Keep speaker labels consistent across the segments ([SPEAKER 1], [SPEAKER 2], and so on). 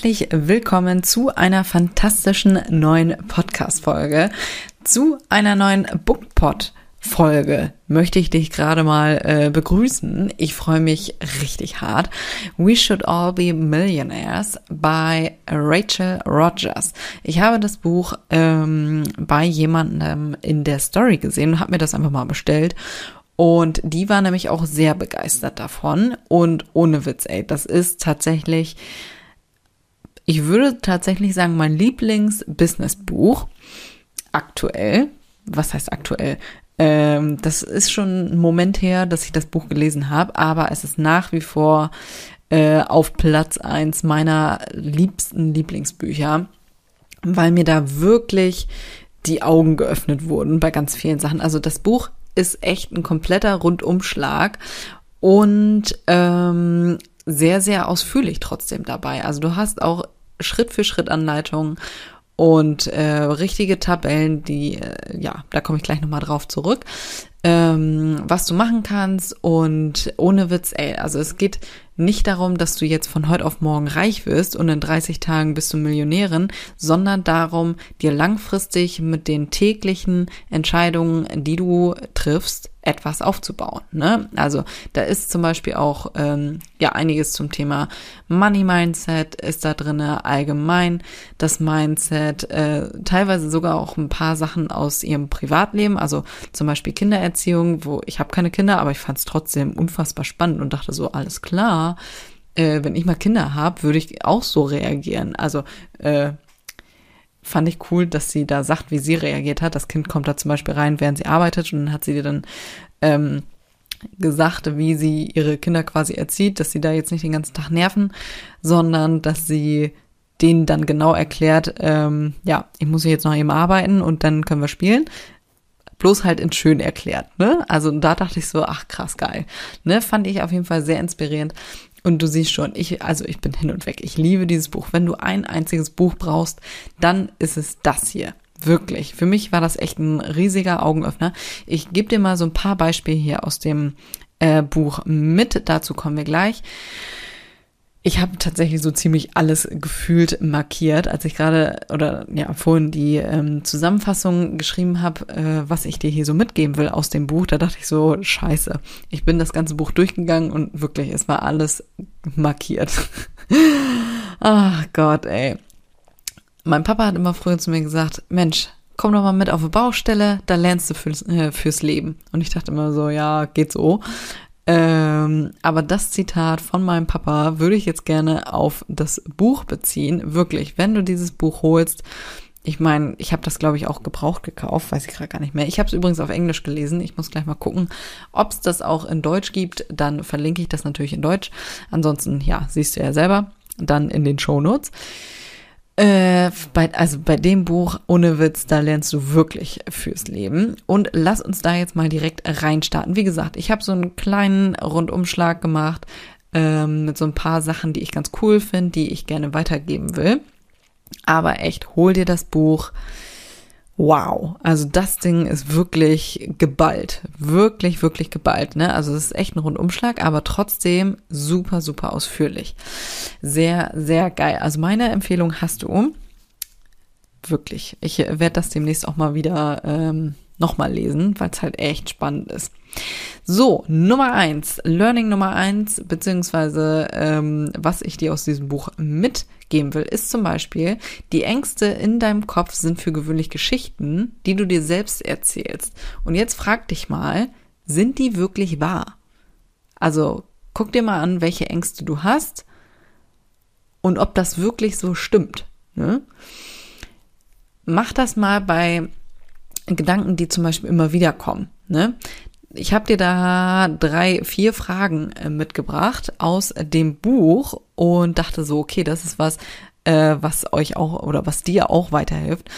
[SPEAKER 1] Herzlich willkommen zu einer fantastischen neuen Podcast-Folge, zu einer neuen Bookpot. Folge möchte ich dich gerade mal äh, begrüßen. Ich freue mich richtig hart. We Should All Be Millionaires by Rachel Rogers. Ich habe das Buch ähm, bei jemandem in der Story gesehen und habe mir das einfach mal bestellt. Und die war nämlich auch sehr begeistert davon. Und ohne Witz, ey, das ist tatsächlich ich würde tatsächlich sagen, mein Lieblings-Business-Buch aktuell, was heißt aktuell? Ähm, das ist schon ein Moment her, dass ich das Buch gelesen habe, aber es ist nach wie vor äh, auf Platz eins meiner liebsten Lieblingsbücher, weil mir da wirklich die Augen geöffnet wurden bei ganz vielen Sachen. Also das Buch ist echt ein kompletter Rundumschlag und ähm, sehr, sehr ausführlich trotzdem dabei. Also du hast auch Schritt für Schritt Anleitungen und äh, richtige Tabellen, die, äh, ja, da komme ich gleich nochmal drauf zurück, ähm, was du machen kannst und ohne Witz, ey, also es geht nicht darum, dass du jetzt von heute auf morgen reich wirst und in 30 Tagen bist du Millionärin, sondern darum, dir langfristig mit den täglichen Entscheidungen, die du triffst, etwas aufzubauen. Ne? Also da ist zum Beispiel auch ähm, ja einiges zum Thema Money Mindset ist da drinne allgemein das Mindset, äh, teilweise sogar auch ein paar Sachen aus ihrem Privatleben, also zum Beispiel Kindererziehung, wo ich habe keine Kinder, aber ich fand es trotzdem unfassbar spannend und dachte so alles klar, äh, wenn ich mal Kinder habe, würde ich auch so reagieren. Also äh, fand ich cool, dass sie da sagt, wie sie reagiert hat. Das Kind kommt da zum Beispiel rein, während sie arbeitet und dann hat sie dir dann ähm, gesagt, wie sie ihre Kinder quasi erzieht, dass sie da jetzt nicht den ganzen Tag nerven, sondern dass sie denen dann genau erklärt, ähm, ja, ich muss jetzt noch eben arbeiten und dann können wir spielen. Bloß halt in schön erklärt, ne? Also da dachte ich so, ach krass geil, ne? Fand ich auf jeden Fall sehr inspirierend. Und du siehst schon, ich, also ich bin hin und weg. Ich liebe dieses Buch. Wenn du ein einziges Buch brauchst, dann ist es das hier. Wirklich. Für mich war das echt ein riesiger Augenöffner. Ich gebe dir mal so ein paar Beispiele hier aus dem äh, Buch mit. Dazu kommen wir gleich. Ich habe tatsächlich so ziemlich alles gefühlt markiert, als ich gerade oder ja vorhin die ähm, Zusammenfassung geschrieben habe, äh, was ich dir hier so mitgeben will aus dem Buch. Da dachte ich so, scheiße. Ich bin das ganze Buch durchgegangen und wirklich, es war alles markiert. Ach Gott, ey. Mein Papa hat immer früher zu mir gesagt, Mensch, komm doch mal mit auf eine Baustelle, da lernst du fürs, äh, fürs Leben. Und ich dachte immer so, ja, geht so. Ähm, aber das Zitat von meinem Papa würde ich jetzt gerne auf das Buch beziehen. Wirklich, wenn du dieses Buch holst, ich meine, ich habe das, glaube ich, auch gebraucht gekauft, weiß ich gerade gar nicht mehr. Ich habe es übrigens auf Englisch gelesen. Ich muss gleich mal gucken, ob es das auch in Deutsch gibt. Dann verlinke ich das natürlich in Deutsch. Ansonsten, ja, siehst du ja selber. Dann in den Show Notes. Äh, bei, also bei dem Buch, ohne Witz, da lernst du wirklich fürs Leben. Und lass uns da jetzt mal direkt reinstarten. Wie gesagt, ich habe so einen kleinen Rundumschlag gemacht ähm, mit so ein paar Sachen, die ich ganz cool finde, die ich gerne weitergeben will. Aber echt, hol dir das Buch wow. Also das Ding ist wirklich geballt. Wirklich, wirklich geballt. Ne? Also es ist echt ein Rundumschlag, aber trotzdem super, super ausführlich. Sehr, sehr geil. Also meine Empfehlung hast du. Wirklich. Ich werde das demnächst auch mal wieder ähm, nochmal lesen, weil es halt echt spannend ist. So, Nummer eins, Learning Nummer eins, beziehungsweise ähm, was ich dir aus diesem Buch mitgeben will, ist zum Beispiel, die Ängste in deinem Kopf sind für gewöhnlich Geschichten, die du dir selbst erzählst. Und jetzt frag dich mal, sind die wirklich wahr? Also guck dir mal an, welche Ängste du hast und ob das wirklich so stimmt. Ne? Mach das mal bei Gedanken, die zum Beispiel immer wieder kommen. Ne? Ich habe dir da drei, vier Fragen äh, mitgebracht aus dem Buch und dachte so, okay, das ist was, äh, was euch auch oder was dir auch weiterhilft.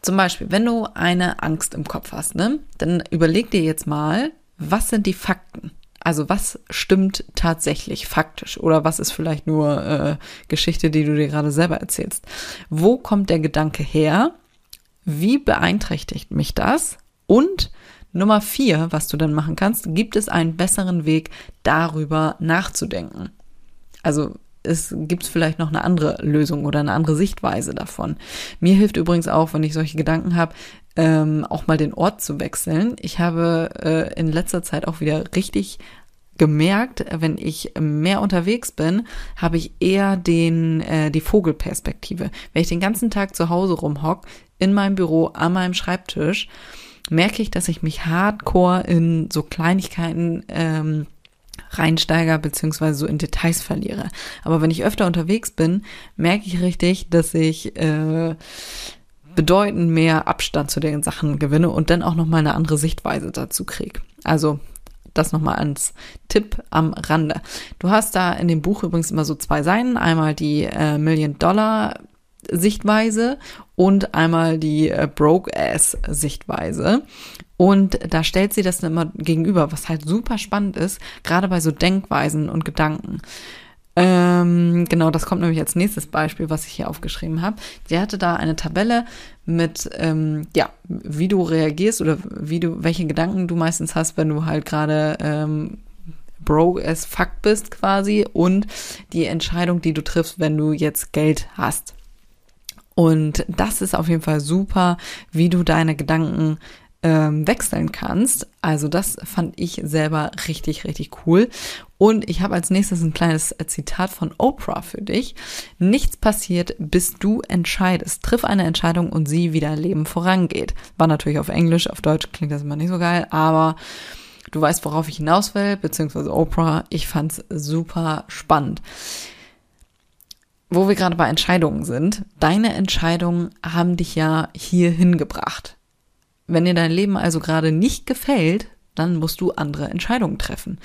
[SPEAKER 1] Zum Beispiel, wenn du eine Angst im Kopf hast, ne, dann überleg dir jetzt mal, was sind die Fakten? Also was stimmt tatsächlich faktisch oder was ist vielleicht nur äh, Geschichte, die du dir gerade selber erzählst? Wo kommt der Gedanke her? Wie beeinträchtigt mich das? Und Nummer vier, was du dann machen kannst, gibt es einen besseren Weg, darüber nachzudenken? Also es gibt vielleicht noch eine andere Lösung oder eine andere Sichtweise davon. Mir hilft übrigens auch, wenn ich solche Gedanken habe, ähm, auch mal den Ort zu wechseln. Ich habe äh, in letzter Zeit auch wieder richtig gemerkt, wenn ich mehr unterwegs bin, habe ich eher den äh, die Vogelperspektive. Wenn ich den ganzen Tag zu Hause rumhock, in meinem Büro, an meinem Schreibtisch, merke ich, dass ich mich hardcore in so Kleinigkeiten ähm, reinsteiger beziehungsweise so in Details verliere. Aber wenn ich öfter unterwegs bin, merke ich richtig, dass ich äh, bedeutend mehr Abstand zu den Sachen gewinne und dann auch nochmal eine andere Sichtweise dazu kriege. Also das nochmal als Tipp am Rande. Du hast da in dem Buch übrigens immer so zwei Seiten. Einmal die äh, Million Dollar Sichtweise und einmal die äh, Broke-Ass-Sichtweise. Und da stellt sie das dann immer gegenüber, was halt super spannend ist, gerade bei so Denkweisen und Gedanken. Ähm, genau, das kommt nämlich als nächstes Beispiel, was ich hier aufgeschrieben habe. Sie hatte da eine Tabelle mit, ähm, ja, wie du reagierst oder wie du, welche Gedanken du meistens hast, wenn du halt gerade ähm, broke as fuck bist quasi und die Entscheidung, die du triffst, wenn du jetzt Geld hast. Und das ist auf jeden Fall super, wie du deine Gedanken ähm, wechseln kannst. Also das fand ich selber richtig, richtig cool. Und ich habe als nächstes ein kleines Zitat von Oprah für dich. Nichts passiert, bis du entscheidest. Triff eine Entscheidung und sieh, wie dein Leben vorangeht. War natürlich auf Englisch, auf Deutsch klingt das immer nicht so geil, aber du weißt, worauf ich hinaus will, beziehungsweise Oprah. Ich fand's super spannend. Wo wir gerade bei Entscheidungen sind, deine Entscheidungen haben dich ja hier hingebracht. Wenn dir dein Leben also gerade nicht gefällt, dann musst du andere Entscheidungen treffen.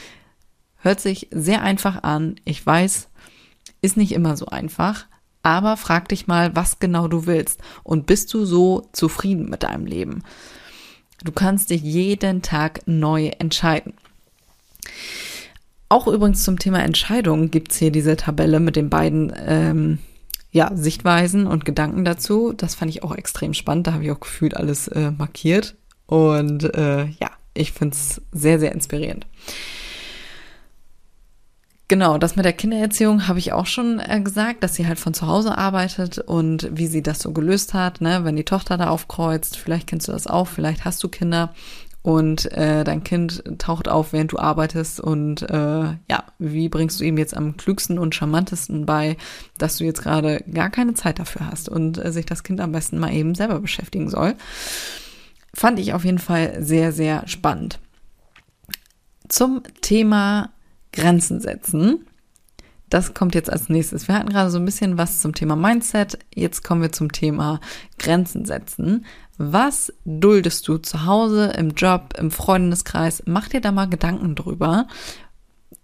[SPEAKER 1] Hört sich sehr einfach an. Ich weiß, ist nicht immer so einfach. Aber frag dich mal, was genau du willst. Und bist du so zufrieden mit deinem Leben? Du kannst dich jeden Tag neu entscheiden. Auch übrigens zum Thema Entscheidungen gibt's hier diese Tabelle mit den beiden ähm, ja, Sichtweisen und Gedanken dazu. Das fand ich auch extrem spannend. Da habe ich auch gefühlt alles äh, markiert. Und äh, ja, ich find's sehr, sehr inspirierend. Genau, das mit der Kindererziehung habe ich auch schon äh, gesagt, dass sie halt von zu Hause arbeitet und wie sie das so gelöst hat, ne, wenn die Tochter da aufkreuzt, vielleicht kennst du das auch, vielleicht hast du Kinder und äh, dein Kind taucht auf, während du arbeitest und äh, ja, wie bringst du ihm jetzt am klügsten und charmantesten bei, dass du jetzt gerade gar keine Zeit dafür hast und äh, sich das Kind am besten mal eben selber beschäftigen soll. Fand ich auf jeden Fall sehr, sehr spannend. Zum Thema Grenzen setzen. Das kommt jetzt als nächstes. Wir hatten gerade so ein bisschen was zum Thema Mindset. Jetzt kommen wir zum Thema Grenzen setzen. Was duldest du zu Hause, im Job, im Freundeskreis? Mach dir da mal Gedanken drüber,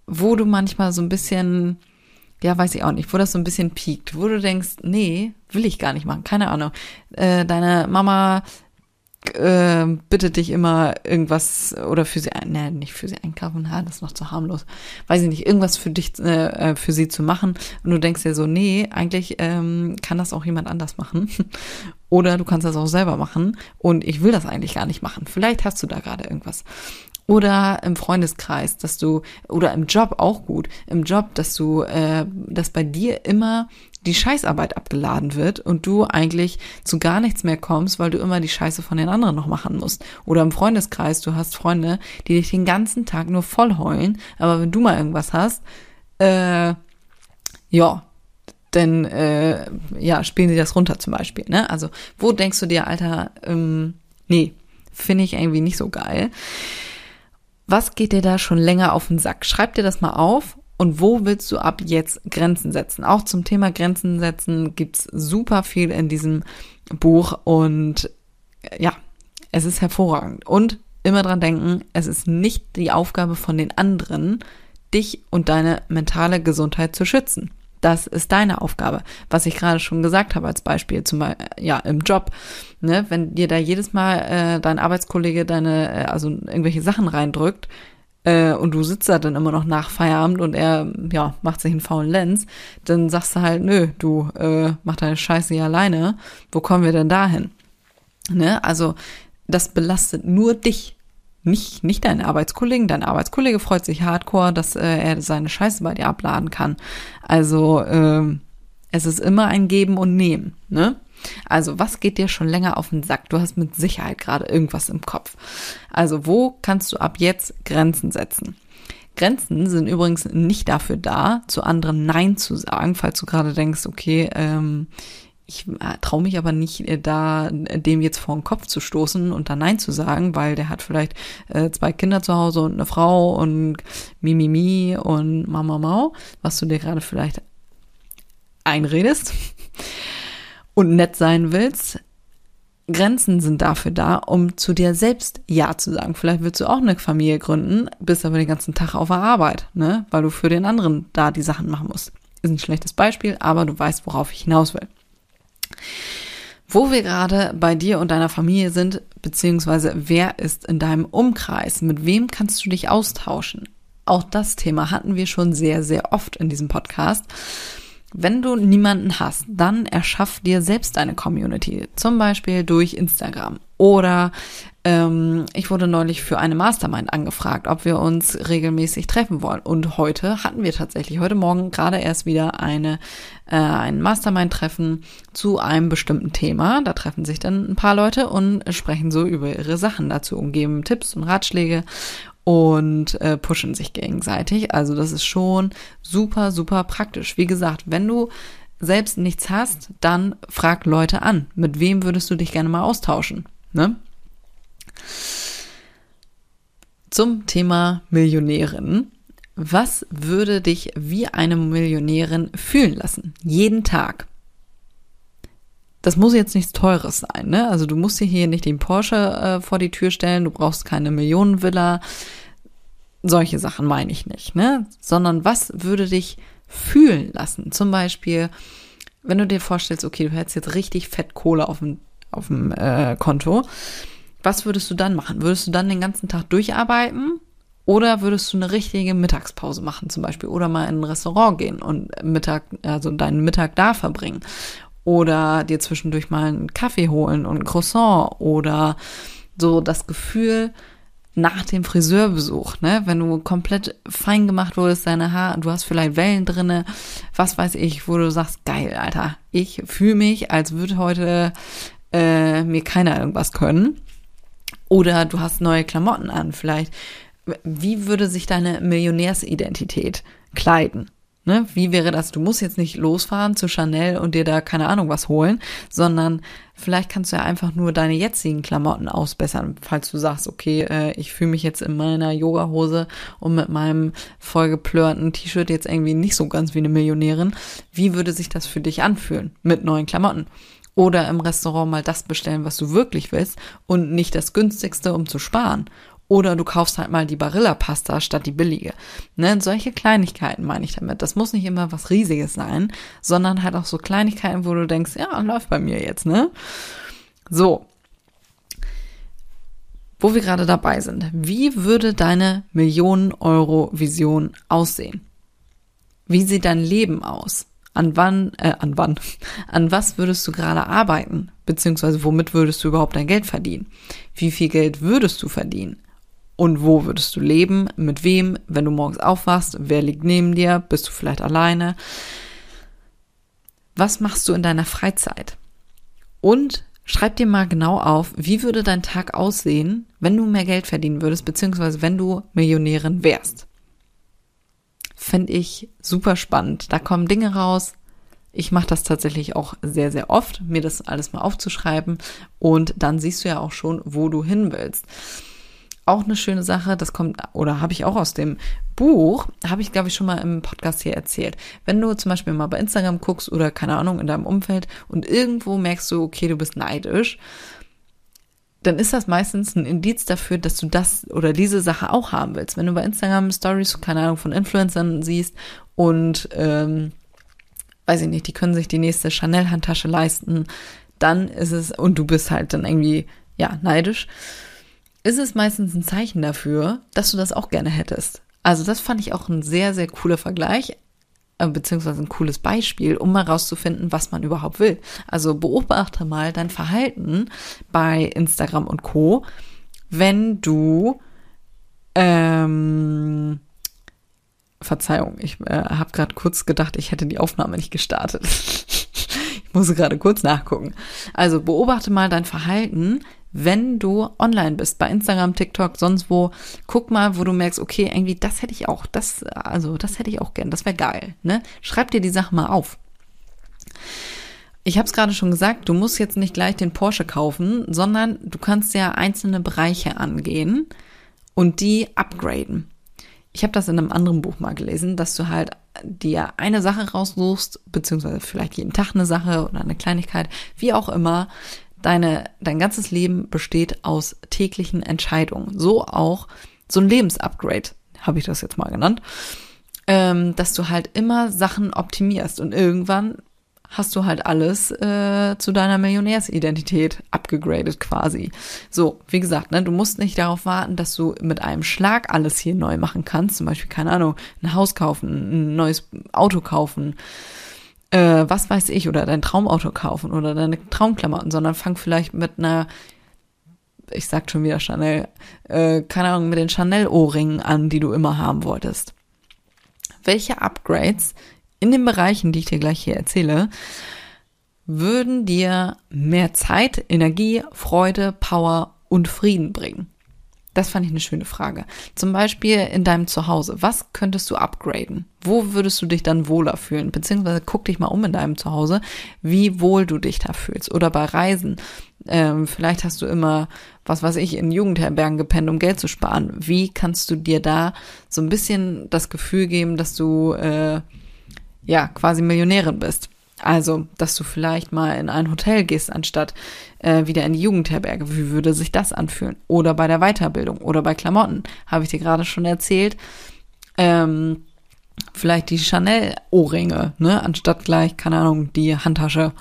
[SPEAKER 1] wo du manchmal so ein bisschen, ja, weiß ich auch nicht, wo das so ein bisschen piekt, wo du denkst, nee, will ich gar nicht machen, keine Ahnung. Äh, deine Mama äh, bittet dich immer irgendwas oder für sie, ne, nicht für sie einkaufen, na, das ist noch zu harmlos. Weiß ich nicht, irgendwas für dich, äh, für sie zu machen und du denkst dir so, nee, eigentlich ähm, kann das auch jemand anders machen. oder du kannst das auch selber machen und ich will das eigentlich gar nicht machen. Vielleicht hast du da gerade irgendwas. Oder im Freundeskreis, dass du, oder im Job auch gut, im Job, dass du, äh, dass bei dir immer die Scheißarbeit abgeladen wird und du eigentlich zu gar nichts mehr kommst, weil du immer die Scheiße von den anderen noch machen musst. Oder im Freundeskreis, du hast Freunde, die dich den ganzen Tag nur voll heulen, aber wenn du mal irgendwas hast, äh, ja, dann äh, ja, spielen sie das runter zum Beispiel. Ne? Also, wo denkst du dir, Alter, ähm, nee, finde ich irgendwie nicht so geil. Was geht dir da schon länger auf den Sack? Schreib dir das mal auf und wo willst du ab jetzt Grenzen setzen? Auch zum Thema Grenzen setzen gibt's super viel in diesem Buch und ja, es ist hervorragend. Und immer dran denken, es ist nicht die Aufgabe von den anderen, dich und deine mentale Gesundheit zu schützen. Das ist deine Aufgabe. Was ich gerade schon gesagt habe als Beispiel, zum Beispiel, ja, im Job. Ne, wenn dir da jedes Mal äh, dein Arbeitskollege deine, äh, also irgendwelche Sachen reindrückt, äh, und du sitzt da dann immer noch nach Feierabend und er, ja, macht sich einen faulen Lenz, dann sagst du halt, nö, du äh, mach deine Scheiße hier alleine. Wo kommen wir denn dahin? Ne? Also, das belastet nur dich nicht, nicht deinen Arbeitskollegen. Dein Arbeitskollege freut sich hardcore, dass äh, er seine Scheiße bei dir abladen kann. Also äh, es ist immer ein Geben und Nehmen. Ne? Also was geht dir schon länger auf den Sack? Du hast mit Sicherheit gerade irgendwas im Kopf. Also wo kannst du ab jetzt Grenzen setzen? Grenzen sind übrigens nicht dafür da, zu anderen Nein zu sagen, falls du gerade denkst, okay, ähm, ich äh, traue mich aber nicht, äh, da äh, dem jetzt vor den Kopf zu stoßen und da Nein zu sagen, weil der hat vielleicht äh, zwei Kinder zu Hause und eine Frau und Mimimi mi, mi und Mama Mau, was du dir gerade vielleicht einredest und nett sein willst. Grenzen sind dafür da, um zu dir selbst Ja zu sagen. Vielleicht willst du auch eine Familie gründen, bist aber den ganzen Tag auf der Arbeit, ne? weil du für den anderen da die Sachen machen musst. Ist ein schlechtes Beispiel, aber du weißt, worauf ich hinaus will. Wo wir gerade bei dir und deiner Familie sind, beziehungsweise wer ist in deinem Umkreis, mit wem kannst du dich austauschen? Auch das Thema hatten wir schon sehr, sehr oft in diesem Podcast. Wenn du niemanden hast, dann erschaff dir selbst eine Community, zum Beispiel durch Instagram oder ähm, ich wurde neulich für eine Mastermind angefragt, ob wir uns regelmäßig treffen wollen. Und heute hatten wir tatsächlich, heute Morgen gerade erst wieder eine, äh, ein Mastermind-Treffen zu einem bestimmten Thema. Da treffen sich dann ein paar Leute und sprechen so über ihre Sachen dazu und geben Tipps und Ratschläge und äh, pushen sich gegenseitig. Also das ist schon super, super praktisch. Wie gesagt, wenn du selbst nichts hast, dann frag Leute an. Mit wem würdest du dich gerne mal austauschen? Ne? Zum Thema Millionärin. Was würde dich wie eine Millionärin fühlen lassen? Jeden Tag. Das muss jetzt nichts Teures sein, ne? Also du musst dir hier nicht den Porsche äh, vor die Tür stellen, du brauchst keine Millionenvilla. Solche Sachen meine ich nicht, ne? Sondern was würde dich fühlen lassen? Zum Beispiel, wenn du dir vorstellst, okay, du hättest jetzt richtig fett Kohle auf dem, auf dem äh, Konto was würdest du dann machen? Würdest du dann den ganzen Tag durcharbeiten? Oder würdest du eine richtige Mittagspause machen zum Beispiel? Oder mal in ein Restaurant gehen und Mittag, also deinen Mittag da verbringen? Oder dir zwischendurch mal einen Kaffee holen und ein Croissant? Oder so das Gefühl, nach dem Friseurbesuch, ne, wenn du komplett fein gemacht wurdest, deine Haare, du hast vielleicht Wellen drinne, was weiß ich, wo du sagst, geil, Alter, ich fühle mich, als würde heute äh, mir keiner irgendwas können. Oder du hast neue Klamotten an, vielleicht. Wie würde sich deine Millionärsidentität kleiden? Ne? Wie wäre das? Du musst jetzt nicht losfahren zu Chanel und dir da keine Ahnung was holen, sondern vielleicht kannst du ja einfach nur deine jetzigen Klamotten ausbessern, falls du sagst, okay, äh, ich fühle mich jetzt in meiner Yogahose und mit meinem vollgeplörten T-Shirt jetzt irgendwie nicht so ganz wie eine Millionärin. Wie würde sich das für dich anfühlen mit neuen Klamotten? Oder im Restaurant mal das bestellen, was du wirklich willst und nicht das günstigste, um zu sparen. Oder du kaufst halt mal die Barilla-Pasta statt die billige. Ne, solche Kleinigkeiten meine ich damit. Das muss nicht immer was Riesiges sein, sondern halt auch so Kleinigkeiten, wo du denkst, ja, läuft bei mir jetzt, ne? So. Wo wir gerade dabei sind. Wie würde deine Millionen-Euro-Vision aussehen? Wie sieht dein Leben aus? An wann, äh, an wann, an was würdest du gerade arbeiten? Beziehungsweise womit würdest du überhaupt dein Geld verdienen? Wie viel Geld würdest du verdienen? Und wo würdest du leben? Mit wem? Wenn du morgens aufwachst, wer liegt neben dir? Bist du vielleicht alleine? Was machst du in deiner Freizeit? Und schreib dir mal genau auf, wie würde dein Tag aussehen, wenn du mehr Geld verdienen würdest, beziehungsweise wenn du Millionärin wärst fände ich super spannend. Da kommen Dinge raus. Ich mache das tatsächlich auch sehr, sehr oft, mir das alles mal aufzuschreiben. Und dann siehst du ja auch schon, wo du hin willst. Auch eine schöne Sache, das kommt, oder habe ich auch aus dem Buch, habe ich, glaube ich, schon mal im Podcast hier erzählt. Wenn du zum Beispiel mal bei Instagram guckst oder keine Ahnung in deinem Umfeld und irgendwo merkst du, okay, du bist neidisch, dann ist das meistens ein Indiz dafür, dass du das oder diese Sache auch haben willst. Wenn du bei Instagram Stories, keine Ahnung, von Influencern siehst und ähm, weiß ich nicht, die können sich die nächste Chanel-Handtasche leisten, dann ist es, und du bist halt dann irgendwie, ja, neidisch, ist es meistens ein Zeichen dafür, dass du das auch gerne hättest. Also das fand ich auch ein sehr, sehr cooler Vergleich, beziehungsweise ein cooles Beispiel, um mal rauszufinden, was man überhaupt will. Also beobachte mal dein Verhalten bei Instagram und Co., wenn du ähm, Verzeihung, ich äh, habe gerade kurz gedacht, ich hätte die Aufnahme nicht gestartet. ich muss gerade kurz nachgucken. Also beobachte mal dein Verhalten, wenn du online bist, bei Instagram, TikTok, sonst wo, guck mal, wo du merkst, okay, irgendwie, das hätte ich auch, das, also, das hätte ich auch gern, das wäre geil, ne? Schreib dir die Sache mal auf. Ich habe es gerade schon gesagt, du musst jetzt nicht gleich den Porsche kaufen, sondern du kannst ja einzelne Bereiche angehen und die upgraden. Ich habe das in einem anderen Buch mal gelesen, dass du halt dir eine Sache raussuchst, beziehungsweise vielleicht jeden Tag eine Sache oder eine Kleinigkeit, wie auch immer, Deine, dein ganzes Leben besteht aus täglichen Entscheidungen. So auch so ein Lebensupgrade, habe ich das jetzt mal genannt, ähm, dass du halt immer Sachen optimierst und irgendwann hast du halt alles äh, zu deiner Millionärsidentität abgegradet quasi. So, wie gesagt, ne, du musst nicht darauf warten, dass du mit einem Schlag alles hier neu machen kannst. Zum Beispiel, keine Ahnung, ein Haus kaufen, ein neues Auto kaufen, äh, was weiß ich, oder dein Traumauto kaufen oder deine Traumklamotten, sondern fang vielleicht mit einer, ich sag schon wieder Chanel, äh, keine Ahnung, mit den Chanel-Ohrringen an, die du immer haben wolltest. Welche Upgrades in den Bereichen, die ich dir gleich hier erzähle, würden dir mehr Zeit, Energie, Freude, Power und Frieden bringen? Das fand ich eine schöne Frage. Zum Beispiel in deinem Zuhause. Was könntest du upgraden? Wo würdest du dich dann wohler fühlen? Beziehungsweise guck dich mal um in deinem Zuhause, wie wohl du dich da fühlst. Oder bei Reisen. Ähm, vielleicht hast du immer, was weiß ich, in Jugendherbergen gepennt, um Geld zu sparen. Wie kannst du dir da so ein bisschen das Gefühl geben, dass du äh, ja quasi Millionärin bist? Also, dass du vielleicht mal in ein Hotel gehst, anstatt äh, wieder in die Jugendherberge. Wie würde sich das anfühlen? Oder bei der Weiterbildung oder bei Klamotten, habe ich dir gerade schon erzählt. Ähm, vielleicht die Chanel-Ohrringe, ne, anstatt gleich, keine Ahnung, die Handtasche.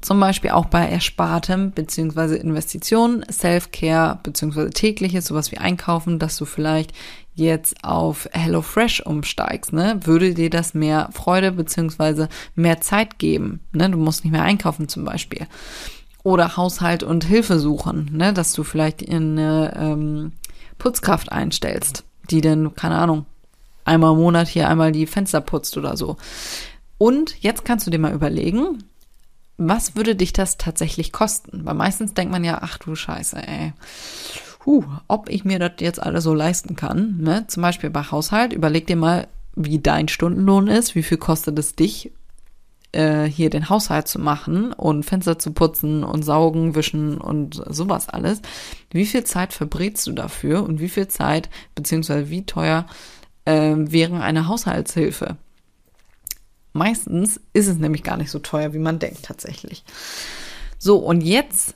[SPEAKER 1] Zum Beispiel auch bei Erspartem beziehungsweise Investitionen, Self-Care beziehungsweise tägliches, sowas wie Einkaufen, dass du vielleicht jetzt auf HelloFresh umsteigst, ne, würde dir das mehr Freude beziehungsweise mehr Zeit geben. Ne? Du musst nicht mehr einkaufen zum Beispiel. Oder Haushalt und Hilfe suchen, ne? dass du vielleicht eine ähm, Putzkraft einstellst, die dann, keine Ahnung, einmal im Monat hier einmal die Fenster putzt oder so. Und jetzt kannst du dir mal überlegen, was würde dich das tatsächlich kosten? Weil meistens denkt man ja, ach du Scheiße, ey huh, ob ich mir das jetzt alles so leisten kann. Ne? Zum Beispiel bei Haushalt, überleg dir mal, wie dein Stundenlohn ist, wie viel kostet es dich, äh, hier den Haushalt zu machen und Fenster zu putzen und saugen, wischen und sowas alles. Wie viel Zeit verbrätst du dafür und wie viel Zeit, beziehungsweise wie teuer äh, wäre eine Haushaltshilfe? Meistens ist es nämlich gar nicht so teuer, wie man denkt tatsächlich. So, und jetzt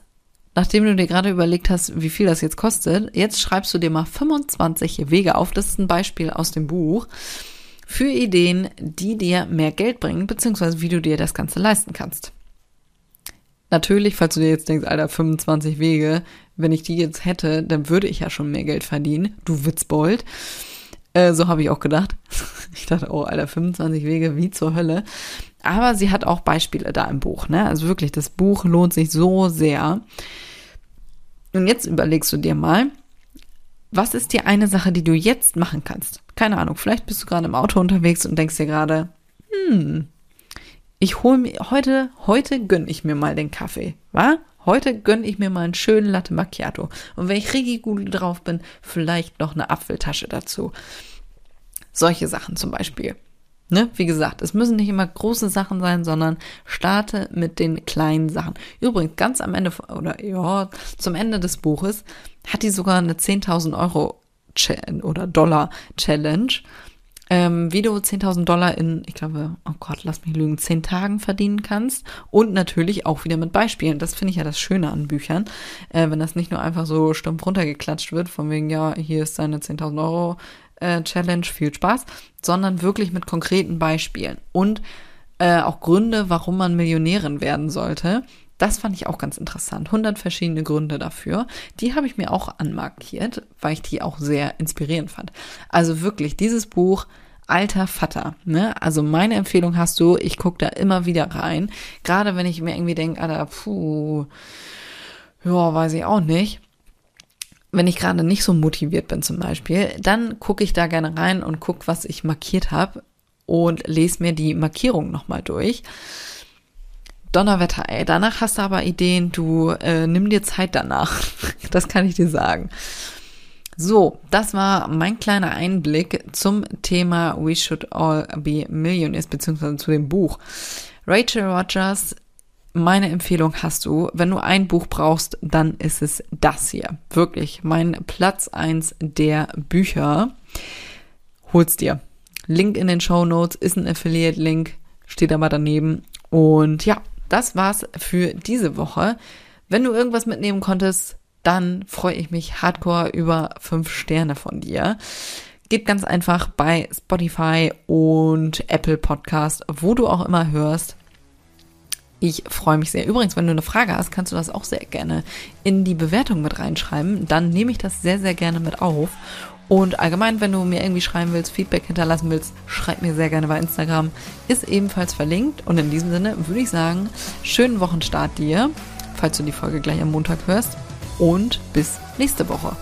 [SPEAKER 1] nachdem du dir gerade überlegt hast, wie viel das jetzt kostet, jetzt schreibst du dir mal 25 Wege auf. Das ist ein Beispiel aus dem Buch für Ideen, die dir mehr Geld bringen, beziehungsweise wie du dir das Ganze leisten kannst. Natürlich, falls du dir jetzt denkst, Alter, 25 Wege, wenn ich die jetzt hätte, dann würde ich ja schon mehr Geld verdienen. Du Witzbold. Äh, so habe ich auch gedacht. Ich dachte, oh, Alter, 25 Wege, wie zur Hölle. Aber sie hat auch Beispiele da im Buch, ne? Also wirklich, das Buch lohnt sich so sehr. Und jetzt überlegst du dir mal, was ist die eine Sache, die du jetzt machen kannst? Keine Ahnung, vielleicht bist du gerade im Auto unterwegs und denkst dir gerade, hm, ich hole mir heute, heute gönn ich mir mal den Kaffee, wa? Heute gönn ich mir mal einen schönen Latte Macchiato. Und wenn ich richtig gut drauf bin, vielleicht noch eine Apfeltasche dazu. Solche Sachen zum Beispiel. Ne? Wie gesagt, es müssen nicht immer große Sachen sein, sondern starte mit den kleinen Sachen. Übrigens, ganz am Ende, oder ja, zum Ende des Buches hat die sogar eine 10.000 Euro oder Dollar Challenge, ähm, wie du 10.000 Dollar in, ich glaube, oh Gott, lass mich lügen, 10 Tagen verdienen kannst. Und natürlich auch wieder mit Beispielen. Das finde ich ja das Schöne an Büchern, äh, wenn das nicht nur einfach so stumpf runtergeklatscht wird, von wegen, ja, hier ist deine 10.000 Euro äh, Challenge, viel Spaß, sondern wirklich mit konkreten Beispielen. Und Äh, auch Gründe, warum man Millionärin werden sollte. Das fand ich auch ganz interessant. 100 verschiedene Gründe dafür. Die habe ich mir auch anmarkiert, weil ich die auch sehr inspirierend fand. Also wirklich, dieses Buch, alter Vater. Ne? Also meine Empfehlung hast du, ich gucke da immer wieder rein. Gerade wenn ich mir irgendwie denke, Alter, puh, ja, weiß ich auch nicht. Wenn ich gerade nicht so motiviert bin zum Beispiel, dann gucke ich da gerne rein und gucke, was ich markiert habe und lese mir die Markierung nochmal durch. Donnerwetter, ey, danach hast du aber Ideen, du äh, nimm dir Zeit danach. das kann ich dir sagen. So, das war mein kleiner Einblick zum Thema We Should All Be Millionaires, beziehungsweise zu dem Buch. Rachel Rogers, meine Empfehlung hast du, wenn du ein Buch brauchst, dann ist es das hier. Wirklich, mein Platz eins der Bücher. Hol's dir. Link in den Show Notes ist ein Affiliate-Link, steht aber daneben. Und ja, das war's für diese Woche. Wenn du irgendwas mitnehmen konntest, dann freue ich mich hardcore über fünf Sterne von dir. Geht ganz einfach bei Spotify und Apple Podcast, wo du auch immer hörst. Ich freue mich sehr. Übrigens, wenn du eine Frage hast, kannst du das auch sehr gerne in die Bewertung mit reinschreiben. Dann nehme ich das sehr, sehr gerne mit auf. Und allgemein, wenn du mir irgendwie schreiben willst, Feedback hinterlassen willst, schreib mir sehr gerne bei Instagram. Ist ebenfalls verlinkt. Und in diesem Sinne würde ich sagen, schönen Wochenstart dir, falls du die Folge gleich am Montag hörst. Und bis nächste Woche.